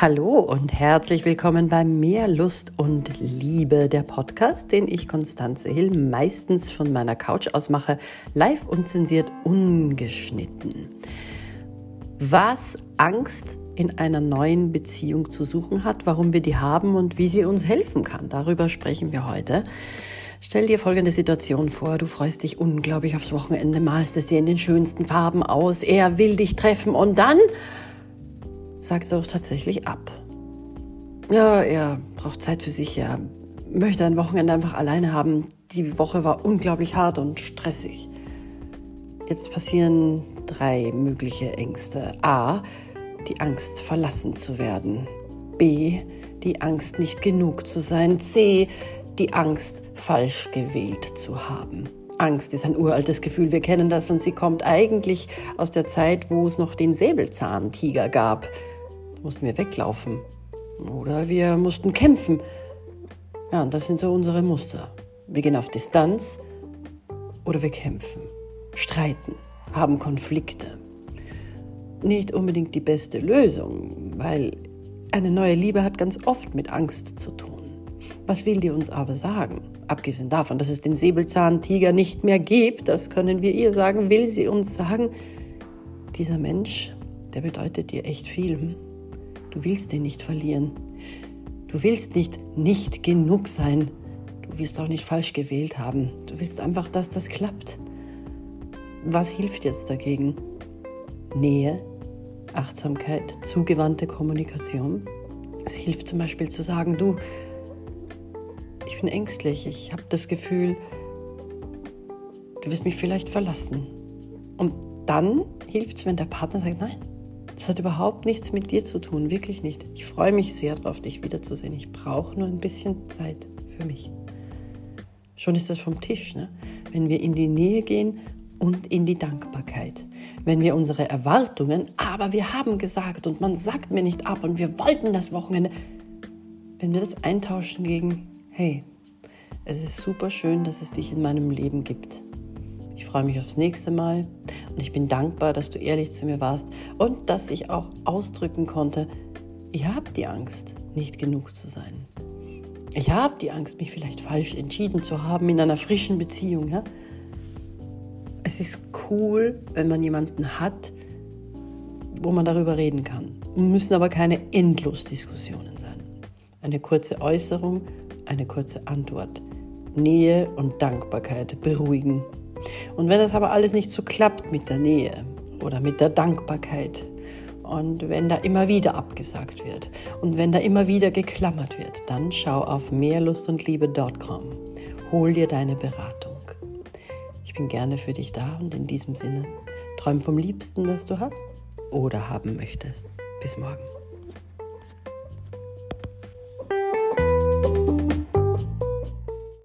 Hallo und herzlich willkommen bei Mehr Lust und Liebe, der Podcast, den ich Konstanze Hill meistens von meiner Couch aus mache, live und zensiert ungeschnitten. Was Angst in einer neuen Beziehung zu suchen hat, warum wir die haben und wie sie uns helfen kann, darüber sprechen wir heute. Stell dir folgende Situation vor. Du freust dich unglaublich aufs Wochenende, malst es dir in den schönsten Farben aus. Er will dich treffen und dann sagt er doch tatsächlich ab. Ja, er braucht Zeit für sich, er möchte ein Wochenende einfach alleine haben. Die Woche war unglaublich hart und stressig. Jetzt passieren drei mögliche Ängste. A, die Angst verlassen zu werden. B, die Angst nicht genug zu sein. C, die Angst falsch gewählt zu haben. Angst ist ein uraltes Gefühl, wir kennen das und sie kommt eigentlich aus der Zeit, wo es noch den Säbelzahntiger gab mussten wir weglaufen. Oder wir mussten kämpfen. Ja, und das sind so unsere Muster. Wir gehen auf Distanz oder wir kämpfen, streiten, haben Konflikte. Nicht unbedingt die beste Lösung, weil eine neue Liebe hat ganz oft mit Angst zu tun. Was will die uns aber sagen? Abgesehen davon, dass es den Säbelzahntiger nicht mehr gibt, das können wir ihr sagen, will sie uns sagen, dieser Mensch, der bedeutet dir echt viel. Du willst ihn nicht verlieren. Du willst nicht nicht genug sein. Du willst auch nicht falsch gewählt haben. Du willst einfach, dass das klappt. Was hilft jetzt dagegen? Nähe, Achtsamkeit, zugewandte Kommunikation. Es hilft zum Beispiel zu sagen, du, ich bin ängstlich, ich habe das Gefühl, du wirst mich vielleicht verlassen. Und dann hilft es, wenn der Partner sagt, nein, das hat überhaupt nichts mit dir zu tun, wirklich nicht. Ich freue mich sehr darauf, dich wiederzusehen. Ich brauche nur ein bisschen Zeit für mich. Schon ist das vom Tisch, ne? wenn wir in die Nähe gehen und in die Dankbarkeit. Wenn wir unsere Erwartungen, aber wir haben gesagt und man sagt mir nicht ab und wir wollten das Wochenende, wenn wir das eintauschen gegen, hey, es ist super schön, dass es dich in meinem Leben gibt. Ich freue mich aufs nächste Mal und ich bin dankbar, dass du ehrlich zu mir warst und dass ich auch ausdrücken konnte, ich habe die Angst, nicht genug zu sein. Ich habe die Angst, mich vielleicht falsch entschieden zu haben in einer frischen Beziehung. Ja? Es ist cool, wenn man jemanden hat, wo man darüber reden kann. Müssen aber keine Endlosdiskussionen sein. Eine kurze Äußerung, eine kurze Antwort. Nähe und Dankbarkeit beruhigen und wenn das aber alles nicht so klappt mit der Nähe oder mit der Dankbarkeit und wenn da immer wieder abgesagt wird und wenn da immer wieder geklammert wird, dann schau auf mehrlustundliebe.com. Hol dir deine Beratung. Ich bin gerne für dich da und in diesem Sinne, träum vom Liebsten, das du hast oder haben möchtest. Bis morgen.